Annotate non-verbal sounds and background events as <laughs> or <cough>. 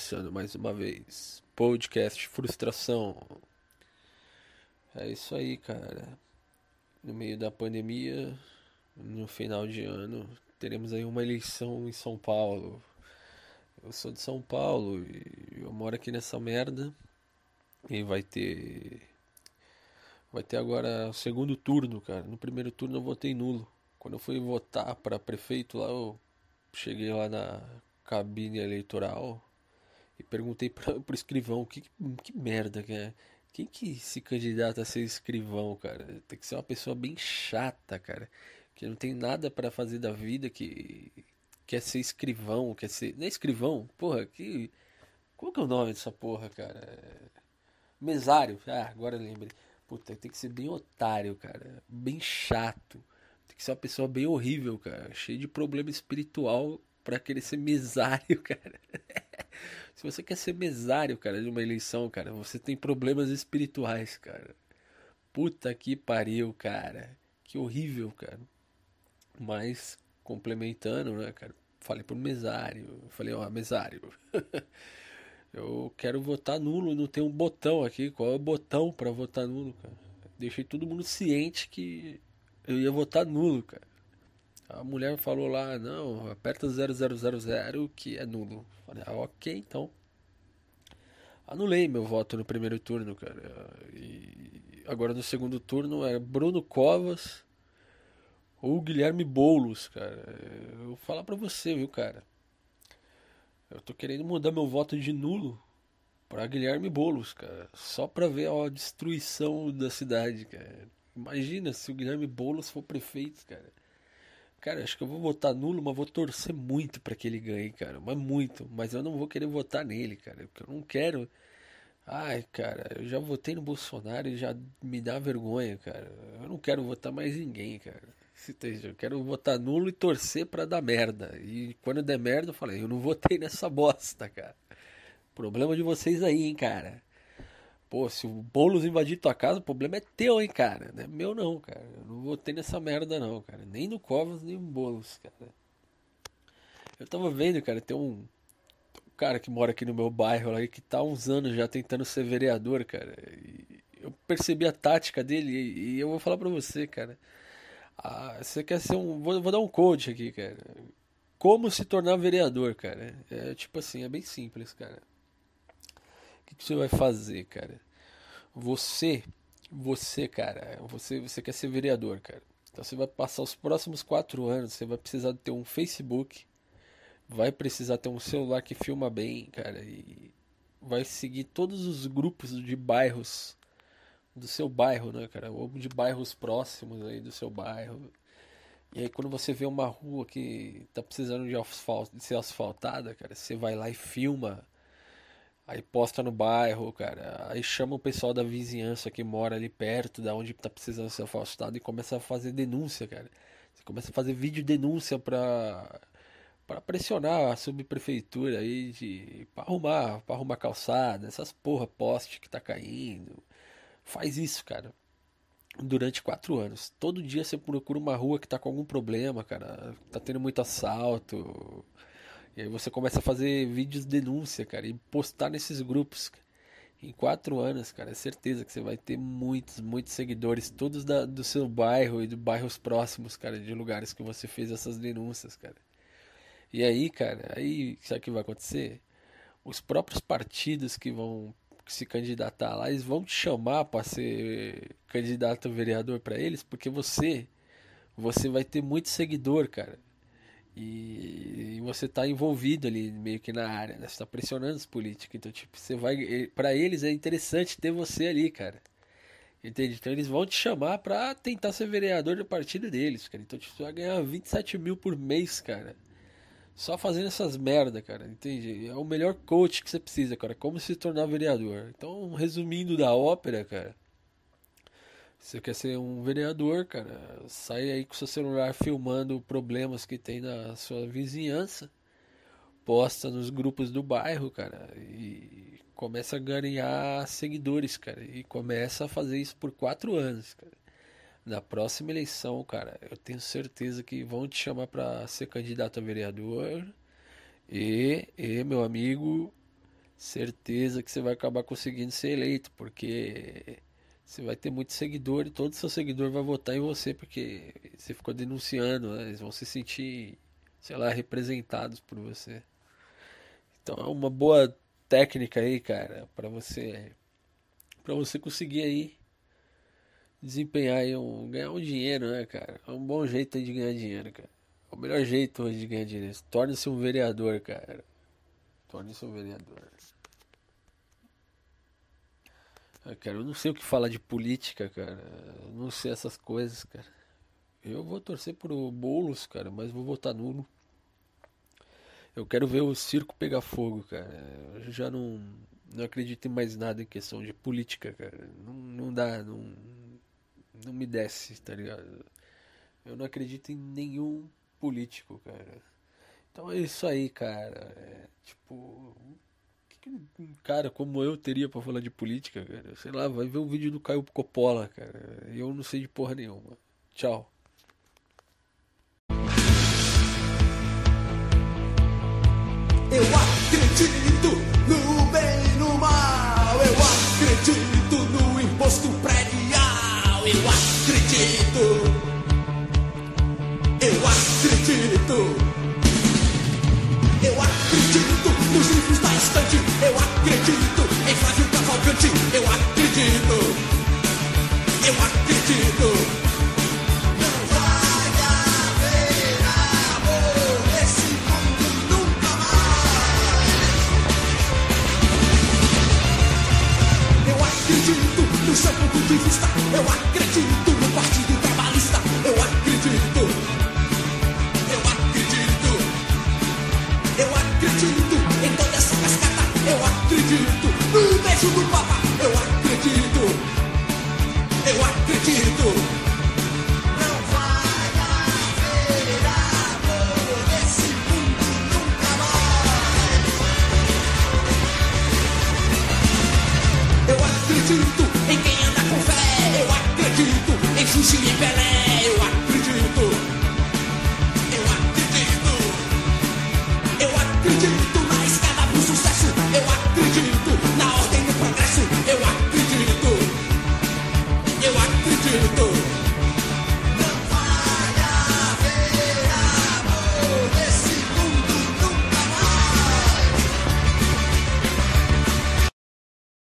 começando mais uma vez. Podcast Frustração. É isso aí, cara. No meio da pandemia, no final de ano, teremos aí uma eleição em São Paulo. Eu sou de São Paulo e eu moro aqui nessa merda. E vai ter. Vai ter agora o segundo turno, cara. No primeiro turno eu votei nulo. Quando eu fui votar para prefeito lá, eu cheguei lá na cabine eleitoral e perguntei para <laughs> pro escrivão que, que merda que é. Quem que se candidata a ser escrivão, cara? Tem que ser uma pessoa bem chata, cara. Que não tem nada para fazer da vida, que quer ser escrivão, quer ser. Não é escrivão? Porra, que. Qual que é o nome dessa porra, cara? Mesário. Ah, agora eu lembrei. Puta, tem que ser bem otário, cara. Bem chato. Tem que ser uma pessoa bem horrível, cara. Cheio de problema espiritual para querer ser mesário, <laughs> cara. Se você quer ser mesário, cara, de uma eleição, cara, você tem problemas espirituais, cara. Puta que pariu, cara. Que horrível, cara. Mas, complementando, né, cara? Falei pro mesário. Falei, ó, mesário. <laughs> Eu quero votar nulo, não tem um botão aqui. Qual é o botão para votar nulo, cara? Deixei todo mundo ciente que eu ia votar nulo, cara. A mulher falou lá, não, aperta 0000 que é nulo. Falei, ah, ok, então. Anulei meu voto no primeiro turno, cara. E agora no segundo turno é Bruno Covas ou Guilherme Boulos, cara. Eu vou falar pra você, viu, cara. Eu tô querendo mudar meu voto de nulo para Guilherme Boulos, cara. Só pra ver a destruição da cidade, cara. Imagina se o Guilherme Boulos for prefeito, cara. Cara, acho que eu vou votar nulo, mas vou torcer muito para que ele ganhe, cara. Mas muito. Mas eu não vou querer votar nele, cara. Porque eu não quero. Ai, cara, eu já votei no Bolsonaro e já me dá vergonha, cara. Eu não quero votar mais ninguém, cara. Eu quero votar nulo e torcer para dar merda. E quando der merda, eu falei, eu não votei nessa <laughs> bosta, cara. Problema de vocês aí, hein, cara. Pô, se o Boulos invadir tua casa, o problema é teu, hein, cara. Não é meu não, cara. Eu não votei nessa merda não, cara. Nem no Covas, nem no Boulos, cara. Eu tava vendo, cara, tem um, cara que mora aqui no meu bairro lá, que tá há uns anos já tentando ser vereador, cara. E eu percebi a tática dele e, eu vou falar pra você, cara. Ah, você quer ser um. Vou, vou dar um coach aqui, cara. Como se tornar vereador, cara. É tipo assim, é bem simples, cara que você vai fazer, cara? Você, você, cara, você, você quer ser vereador, cara. Então você vai passar os próximos quatro anos, você vai precisar ter um Facebook, vai precisar ter um celular que filma bem, cara, e vai seguir todos os grupos de bairros do seu bairro, né, cara? Ou de bairros próximos aí do seu bairro. E aí quando você vê uma rua que tá precisando de, asfalto, de ser asfaltada, cara, você vai lá e filma Aí posta no bairro, cara. Aí chama o pessoal da vizinhança que mora ali perto, da onde tá precisando ser afastado e começa a fazer denúncia, cara. Você começa a fazer vídeo denúncia pra, pra pressionar a subprefeitura aí de, pra arrumar, pra arrumar calçada, essas porra poste que tá caindo. Faz isso, cara. Durante quatro anos. Todo dia você procura uma rua que tá com algum problema, cara. Tá tendo muito assalto e aí você começa a fazer vídeos de denúncia, cara, e postar nesses grupos. Em quatro anos, cara, é certeza que você vai ter muitos, muitos seguidores, todos da, do seu bairro e de bairros próximos, cara, de lugares que você fez essas denúncias, cara. E aí, cara, aí sabe o que vai acontecer? Os próprios partidos que vão se candidatar lá, eles vão te chamar para ser candidato vereador para eles, porque você você vai ter muito seguidor, cara. E, e você está envolvido ali meio que na área, né? Você está pressionando os políticos. Então, tipo, você vai. para eles é interessante ter você ali, cara. Entende? Então eles vão te chamar pra tentar ser vereador do partido deles, cara. Então tipo, você vai ganhar 27 mil por mês, cara. Só fazendo essas merda, cara. Entende? É o melhor coach que você precisa, cara. Como se tornar vereador. Então, resumindo da ópera, cara. Você quer ser um vereador, cara? Sai aí com seu celular filmando problemas que tem na sua vizinhança, posta nos grupos do bairro, cara, e começa a ganhar seguidores, cara, e começa a fazer isso por quatro anos, cara. Na próxima eleição, cara, eu tenho certeza que vão te chamar para ser candidato a vereador e, e meu amigo, certeza que você vai acabar conseguindo ser eleito, porque você vai ter muito seguidor e todo seu seguidor vai votar em você porque você ficou denunciando, né? eles vão se sentir, sei lá, representados por você. Então é uma boa técnica aí, cara, para você para você conseguir aí desempenhar aí um ganhar um dinheiro, né, cara? É um bom jeito aí de ganhar dinheiro, cara. É o melhor jeito hoje de ganhar dinheiro. Torne-se um vereador, cara. Torne-se um vereador. Ah, cara, eu não sei o que falar de política, cara. Eu não sei essas coisas, cara. Eu vou torcer pro Boulos, cara, mas vou votar nulo. Eu quero ver o circo pegar fogo, cara. Eu já não, não acredito em mais nada em questão de política, cara. Não, não dá, não, não me desce, tá ligado? Eu não acredito em nenhum político, cara. Então é isso aí, cara. É, tipo, que, um cara como eu teria para falar de política, cara? Sei lá, vai ver um vídeo do Caio Coppola, cara. Eu não sei de porra nenhuma. Tchau. Eu acredito no bem e no mal. Eu acredito no imposto predial. Eu acredito. Eu acredito. Eu acredito nos livros da estante. No seu ponto de vista. Eu acredito